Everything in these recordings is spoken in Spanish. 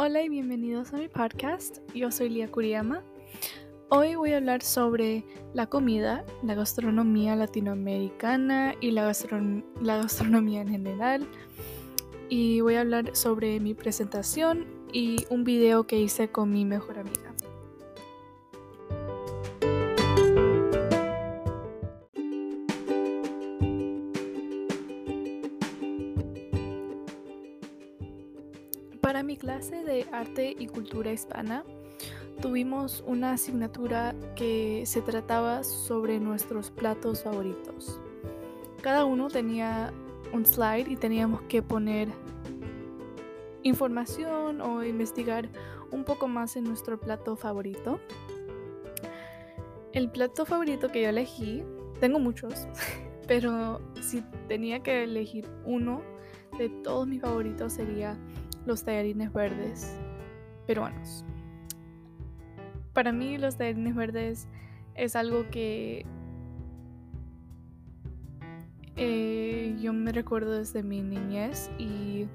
Hola y bienvenidos a mi podcast. Yo soy Lia Kuriyama. Hoy voy a hablar sobre la comida, la gastronomía latinoamericana y la, la gastronomía en general. Y voy a hablar sobre mi presentación y un video que hice con mi mejor amiga. Para mi clase de arte y cultura hispana, tuvimos una asignatura que se trataba sobre nuestros platos favoritos. Cada uno tenía un slide y teníamos que poner información o investigar un poco más en nuestro plato favorito. El plato favorito que yo elegí, tengo muchos, pero si tenía que elegir uno de todos mis favoritos sería los tallarines verdes peruanos. Para mí los tallarines verdes es algo que eh, yo me recuerdo desde mi niñez y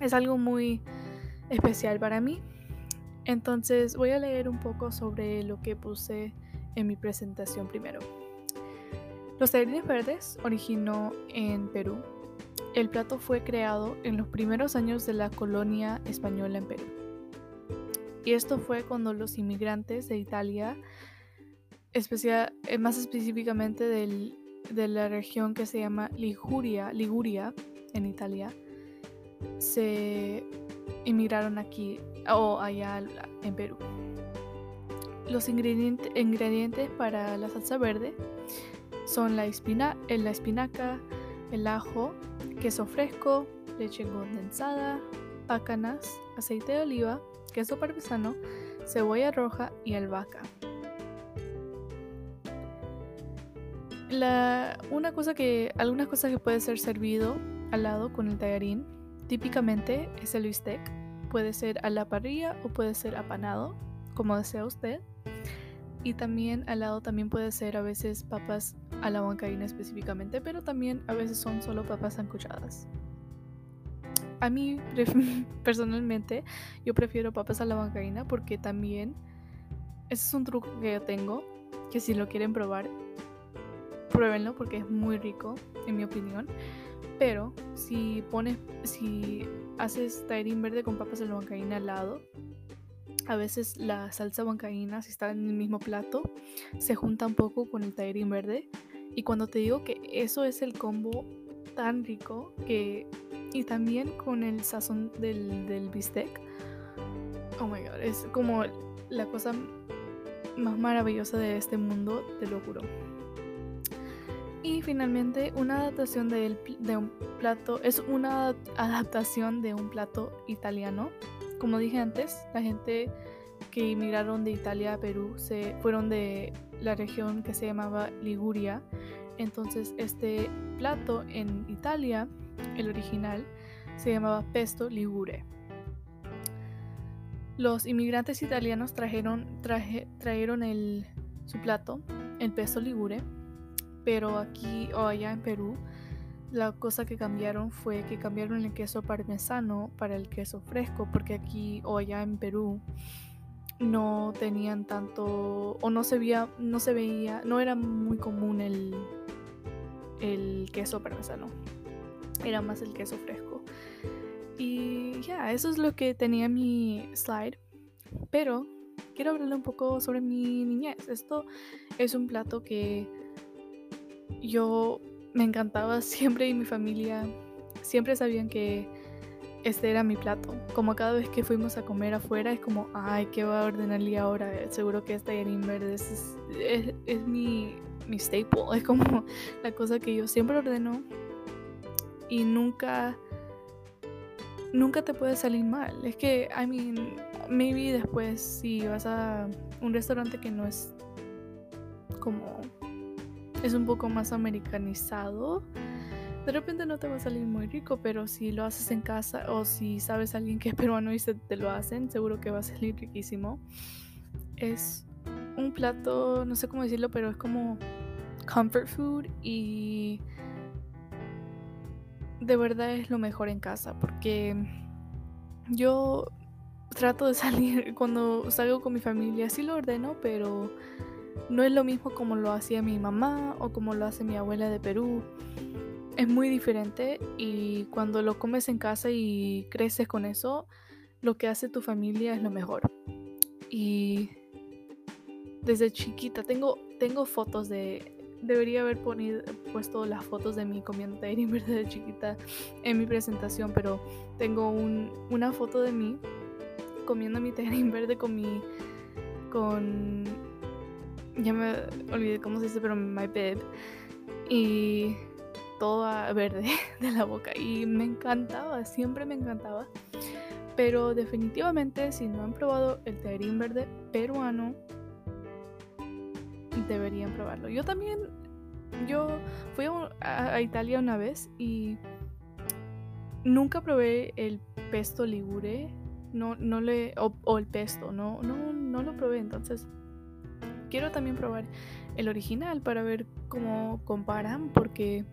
es algo muy especial para mí. Entonces voy a leer un poco sobre lo que puse en mi presentación primero. Los tallarines verdes originó en Perú el plato fue creado en los primeros años de la colonia española en Perú. Y esto fue cuando los inmigrantes de Italia, eh, más específicamente de la región que se llama Liguria, Liguria en Italia, se inmigraron aquí o allá en Perú. Los ingredientes para la salsa verde son la, espina, la espinaca, el ajo, queso fresco, leche condensada, pácanas, aceite de oliva, queso parmesano, cebolla roja y albahaca. Una cosa que, algunas cosas que puede ser servido al lado con el tallarín, típicamente es el bistec. Puede ser a la parrilla o puede ser apanado, como desea usted. Y también al lado también puede ser a veces papas a la huancaína específicamente, pero también a veces son solo papas sancochadas. A mí personalmente yo prefiero papas a la huancaína porque también ese es un truco que yo tengo, que si lo quieren probar, pruébenlo porque es muy rico en mi opinión. Pero si pones, si haces verde con papas a la huancaína al lado, a veces la salsa huancaína, si está en el mismo plato, se junta un poco con el tajín verde. Y cuando te digo que eso es el combo tan rico que... Y también con el sazón del, del bistec. Oh my god, es como la cosa más maravillosa de este mundo, te lo juro. Y finalmente, una adaptación de, de un plato es una adaptación de un plato italiano como dije antes, la gente que emigraron de Italia a Perú se fueron de la región que se llamaba Liguria. Entonces este plato en Italia, el original, se llamaba pesto ligure. Los inmigrantes italianos trajeron, el, su plato, el pesto ligure, pero aquí o allá en Perú la cosa que cambiaron fue que cambiaron el queso parmesano para el queso fresco, porque aquí o allá en Perú no tenían tanto o no se veía, no se veía, no era muy común el, el queso parmesano. Era más el queso fresco. Y ya, eso es lo que tenía mi slide. Pero quiero hablarle un poco sobre mi niñez. Esto es un plato que yo me encantaba siempre y mi familia siempre sabían que este era mi plato. Como cada vez que fuimos a comer afuera es como, ay, ¿qué va a ordenarle ahora? Seguro que este tallarín verde es, es, mi, mi staple, es como la cosa que yo siempre ordeno y nunca, nunca te puede salir mal. Es que, I mean, maybe después si vas a un restaurante que no es como es un poco más americanizado. De repente no te va a salir muy rico, pero si lo haces en casa o si sabes a alguien que es peruano y se te lo hacen, seguro que va a salir riquísimo. Es un plato, no sé cómo decirlo, pero es como comfort food y de verdad es lo mejor en casa porque yo trato de salir cuando salgo con mi familia, sí lo ordeno, pero no es lo mismo como lo hacía mi mamá o como lo hace mi abuela de Perú. Es muy diferente y cuando lo comes en casa y creces con eso, lo que hace tu familia es lo mejor. Y desde chiquita tengo, tengo fotos de... Debería haber puesto las fotos de mí comiendo Tahiri verde de chiquita en mi presentación, pero tengo una foto de mí comiendo mi Tahiri verde con mi... con... Ya me olvidé cómo se dice, pero my bed. Y toda verde de la boca. Y me encantaba, siempre me encantaba. Pero definitivamente si no han probado el Tahiri verde peruano, deberían probarlo. Yo también, yo fui a, Italia una vez y nunca probé el pesto ligure, no, no le, o, el pesto, no, no, no lo probé, entonces quiero también probar el original para ver cómo comparan, porque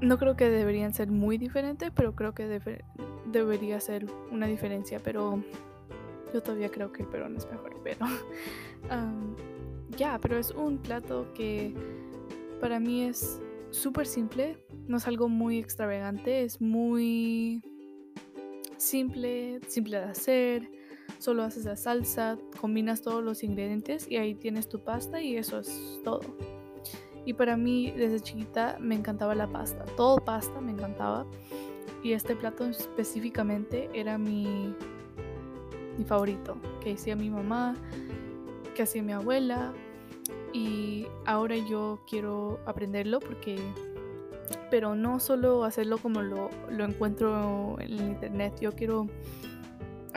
no creo que deberían ser muy diferentes, pero creo que debería ser una diferencia, pero yo todavía creo que el peruano es mejor, pero ya, pero es un plato que para mí es súper simple, no es algo muy extravagante, es muy simple, simple de hacer, solo haces la salsa, combinas todos los ingredientes y ahí tienes tu pasta y eso es todo. Y para mí desde chiquita me encantaba la pasta, todo pasta me encantaba y este plato específicamente era mi mi favorito, que hacía mi mamá, que hacía mi abuela. Y ahora yo quiero aprenderlo porque... Pero no solo hacerlo como lo, lo encuentro en internet, yo quiero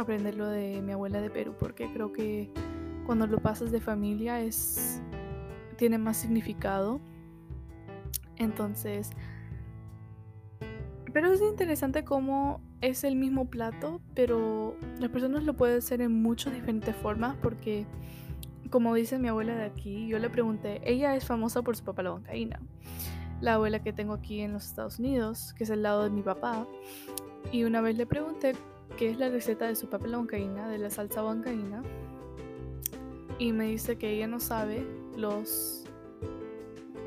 aprenderlo de mi abuela de Perú porque creo que cuando lo pasas de familia es tiene más significado. Entonces, pero es interesante cómo es el mismo plato, pero las personas lo pueden hacer en muchas diferentes formas porque, como dice mi abuela de aquí, yo le pregunté, ella es famosa por su papá la bancaína. La abuela que tengo aquí en los Estados Unidos, que es el lado de mi papá, y una vez le pregunté qué es la receta de su papá la bancaína, de la salsa bancaína, y me dice que ella no sabe los,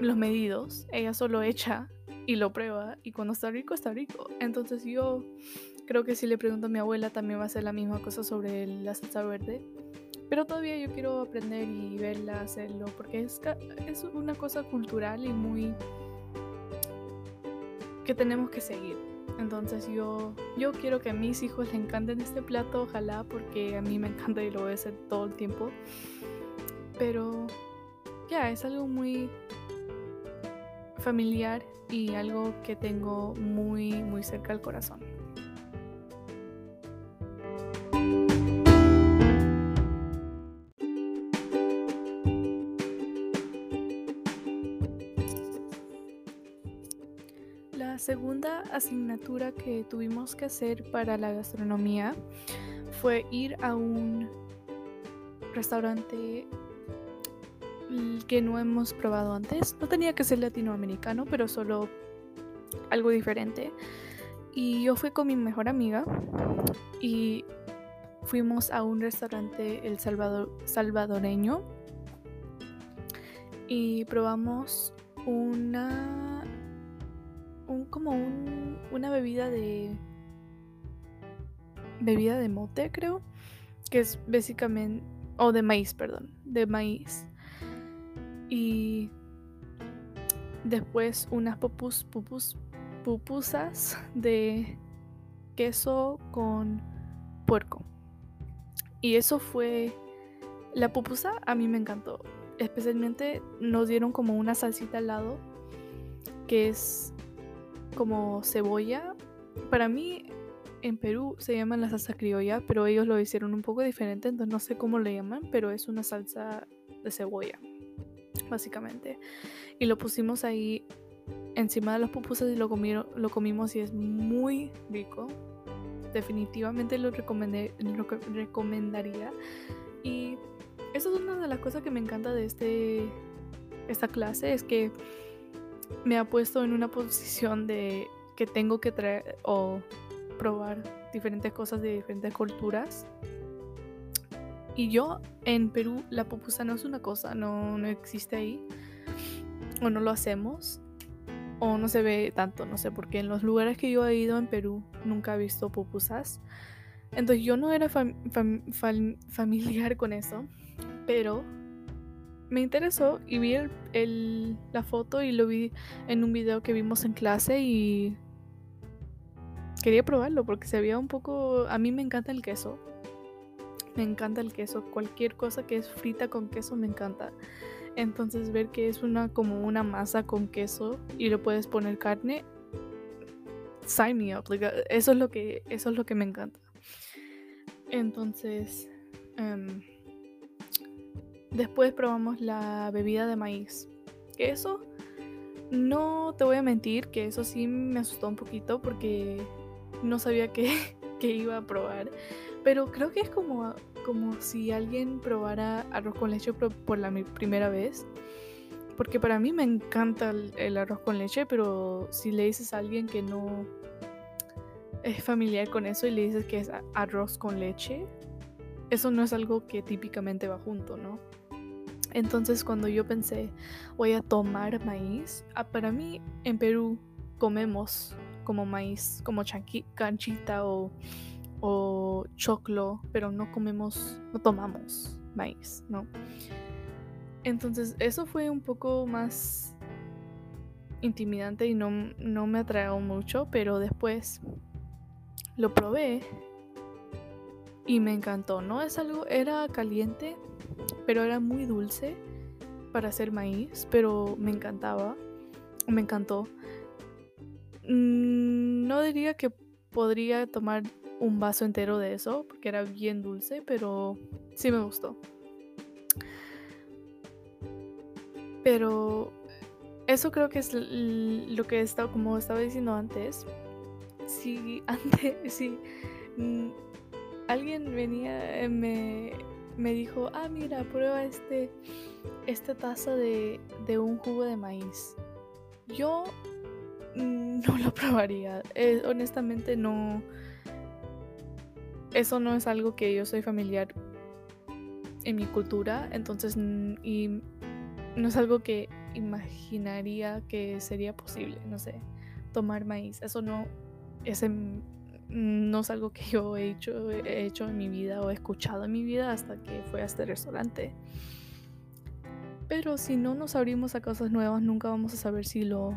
los medidos, ella solo echa y lo prueba y cuando está rico está rico. Entonces yo creo que si le pregunto a mi abuela también va a ser la misma cosa sobre la salsa verde. Pero todavía yo quiero aprender y verla hacerlo porque es, es una cosa cultural y muy que tenemos que seguir. Entonces yo, yo quiero que a mis hijos les encanten este plato, ojalá, porque a mí me encanta y lo voy a hacer todo el tiempo. Pero ya, es algo muy familiar y algo que tengo muy, muy cerca al corazón. La segunda asignatura que tuvimos que hacer para la gastronomía fue ir a un restaurante que no hemos probado antes. No tenía que ser latinoamericano, pero solo algo diferente. Y yo fui con mi mejor amiga y fuimos a un restaurante el Salvador, salvadoreño y probamos una un como un, una bebida de bebida de mote creo que es básicamente o de maíz perdón de maíz y después unas pupus, pupus, pupusas de queso con puerco. Y eso fue... La pupusa a mí me encantó. Especialmente nos dieron como una salsita al lado que es como cebolla. Para mí en Perú se llama la salsa criolla, pero ellos lo hicieron un poco diferente, entonces no sé cómo le llaman, pero es una salsa de cebolla básicamente. Y lo pusimos ahí encima de las pupusas y lo, comieron, lo comimos y es muy rico. Definitivamente lo, recomendé, lo recomendaría. Y eso es una de las cosas que me encanta de este, esta clase, es que me ha puesto en una posición de que tengo que traer o probar diferentes cosas de diferentes culturas. Y yo en Perú la pupusa no es una cosa, no, no existe ahí. O no lo hacemos. O no se ve tanto, no sé, porque en los lugares que yo he ido en Perú nunca he visto pupusas. Entonces yo no era familiar con eso. Pero me interesó y vi el, la foto y lo vi en un video que vimos en clase y quería probarlo porque se veía un poco... A mí me encanta el queso. Me encanta el queso. Cualquier cosa que es frita con queso me encanta. Entonces ver que es una como una masa con queso y le puedes poner carne, sign me up. eso es lo que eso es lo que me encanta. Entonces em, Después probamos la bebida de maíz. Que eso, no te voy a mentir, que eso sí me asustó un poquito porque no sabía qué, iba a probar. Pero creo que es como, como si alguien probara arroz con leche por, la primera vez. Porque para mí me encanta el, arroz con leche, pero si le dices a alguien que no es familiar con eso y le dices que es arroz con leche, eso no es algo que típicamente va junto, ¿no? Entonces cuando yo pensé, voy a tomar maíz, ah, para mí en Perú comemos como maíz, como canchita o, choclo, pero no comemos, no tomamos maíz, ¿no? Entonces eso fue un poco más intimidante y no, no me atrajo mucho, pero después lo probé y me encantó, ¿no? Es algo, era caliente, pero era muy dulce para hacer maíz, pero me encantaba, me encantó. Mm, no diría que podría tomar un vaso entero de eso, porque era bien dulce, pero sí me gustó. Pero eso creo que es lo que estaba, como estaba diciendo antes. Si antes, si mm, alguien venía, eh, me, me dijo, ah, mira, prueba este, esta taza de, de un jugo de maíz. Yo no lo probaría. Eh, honestamente no... Eso no es algo que yo soy familiar en mi cultura, entonces, y no es algo que imaginaría que sería posible, no sé, tomar maíz. Eso no es no es algo que yo he hecho, he hecho en mi vida o he escuchado en mi vida hasta que fue a este restaurante. Pero si no nos abrimos a cosas nuevas, nunca vamos a saber si lo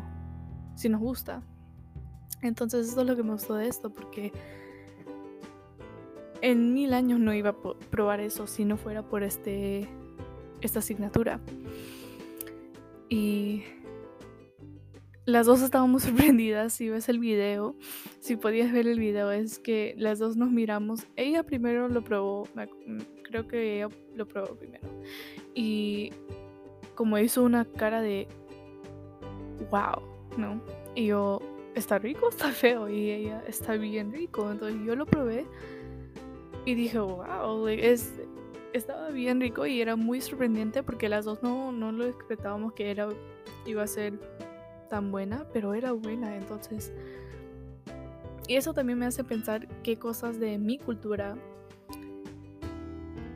si nos gusta. Entonces eso es lo que me gustó de esto, porque en mil años no iba a probar eso si no fuera por este esta asignatura. Y las dos estábamos sorprendidas. Si ves el video, si podías ver el video, es que las dos nos miramos. Ella primero lo probó, creo que ella lo probó primero. Y como hizo una cara de wow, ¿no? Y yo, ¿está rico está feo? Y ella, está bien rico. Entonces yo lo probé y dije, wow, es, estaba bien rico y era muy sorprendente porque las dos no, no lo expectábamos que era, iba a ser tan buena, pero era buena, entonces... Y eso también me hace pensar qué cosas de mi cultura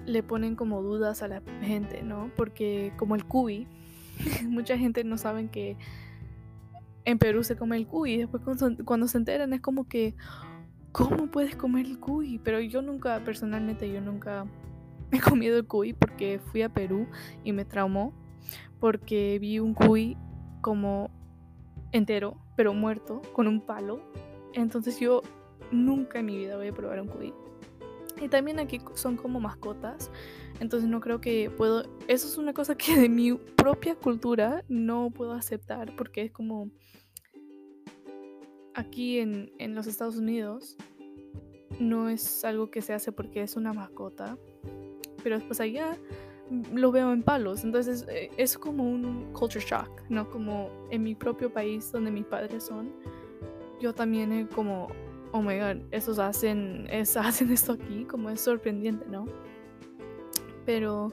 le ponen como dudas a la gente, ¿no? Porque como el cuy, mucha gente no sabe que en Perú se come el cuy después cuando, se enteran es como que, ¿cómo puedes comer el cuy? Pero yo nunca, personalmente, yo nunca he comido el cuy porque fui a Perú y me traumó porque vi un cuy como entero, pero muerto, con un palo. Entonces yo nunca en mi vida voy a probar un cuy. Y también aquí son como mascotas. Entonces no creo que puedo... Eso es una cosa que de mi propia cultura no puedo aceptar porque es como... Aquí en, en los Estados Unidos no es algo que se hace porque es una mascota. Pero después allá lo veo en palos. Entonces eh, es como un culture shock, ¿no? Como en mi propio país donde mis padres son, yo también he como, oh my god, esos hacen, es, hacen esto aquí, como es sorprendente, ¿no? Pero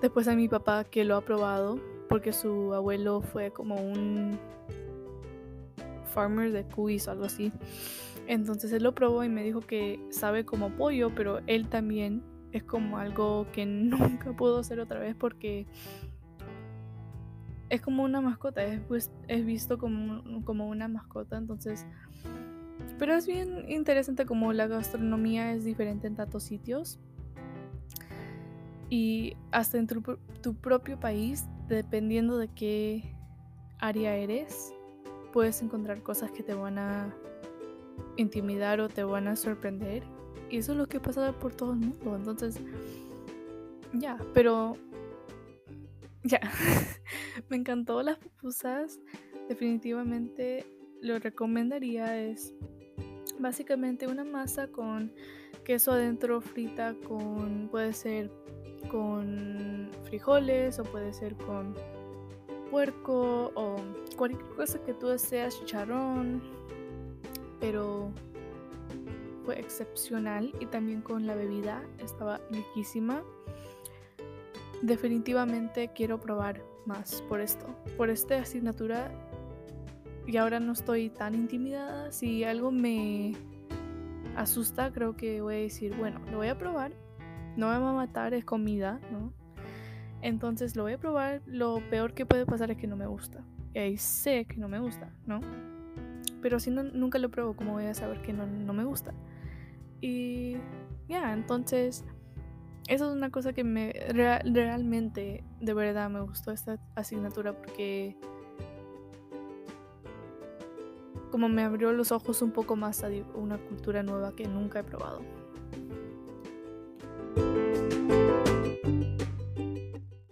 después a mi papá que lo ha probado, porque su abuelo fue como un farmer de cuis o algo así. Entonces él lo probó y me dijo que sabe como pollo, pero él también es como algo que nunca pudo hacer otra vez porque es como una mascota, es, pues, es visto como, como una mascota, entonces... Pero es bien interesante como la gastronomía es diferente en tantos sitios. Y hasta en tu, tu propio país, dependiendo de qué área eres, puedes encontrar cosas que te van a intimidar o te van a sorprender. Y eso es lo que pasa por todo el mundo. Entonces, ya, pero ya. Me encantó las pupusas. Definitivamente lo recomendaría. Es básicamente una masa con queso adentro frita con puede ser con frijoles o puede ser con puerco o cualquier cosa que tú deseas, chicharrón, pero fue excepcional y también con la bebida estaba riquísima. Definitivamente quiero probar más por esto, por esta asignatura y ahora no estoy tan intimidada. Si algo me asusta, creo que voy a decir, bueno, lo voy a probar. No me va a matar, es comida, ¿no? Entonces lo voy a probar. Lo peor que puede pasar es que no me gusta. Y ahí sé que no me gusta, ¿no? Pero si nunca lo pruebo, ¿cómo voy a saber que no me gusta? Y ya, entonces eso es una cosa que me realmente, de verdad, me gustó esta asignatura porque como me abrió los ojos un poco más a una cultura nueva que nunca he probado.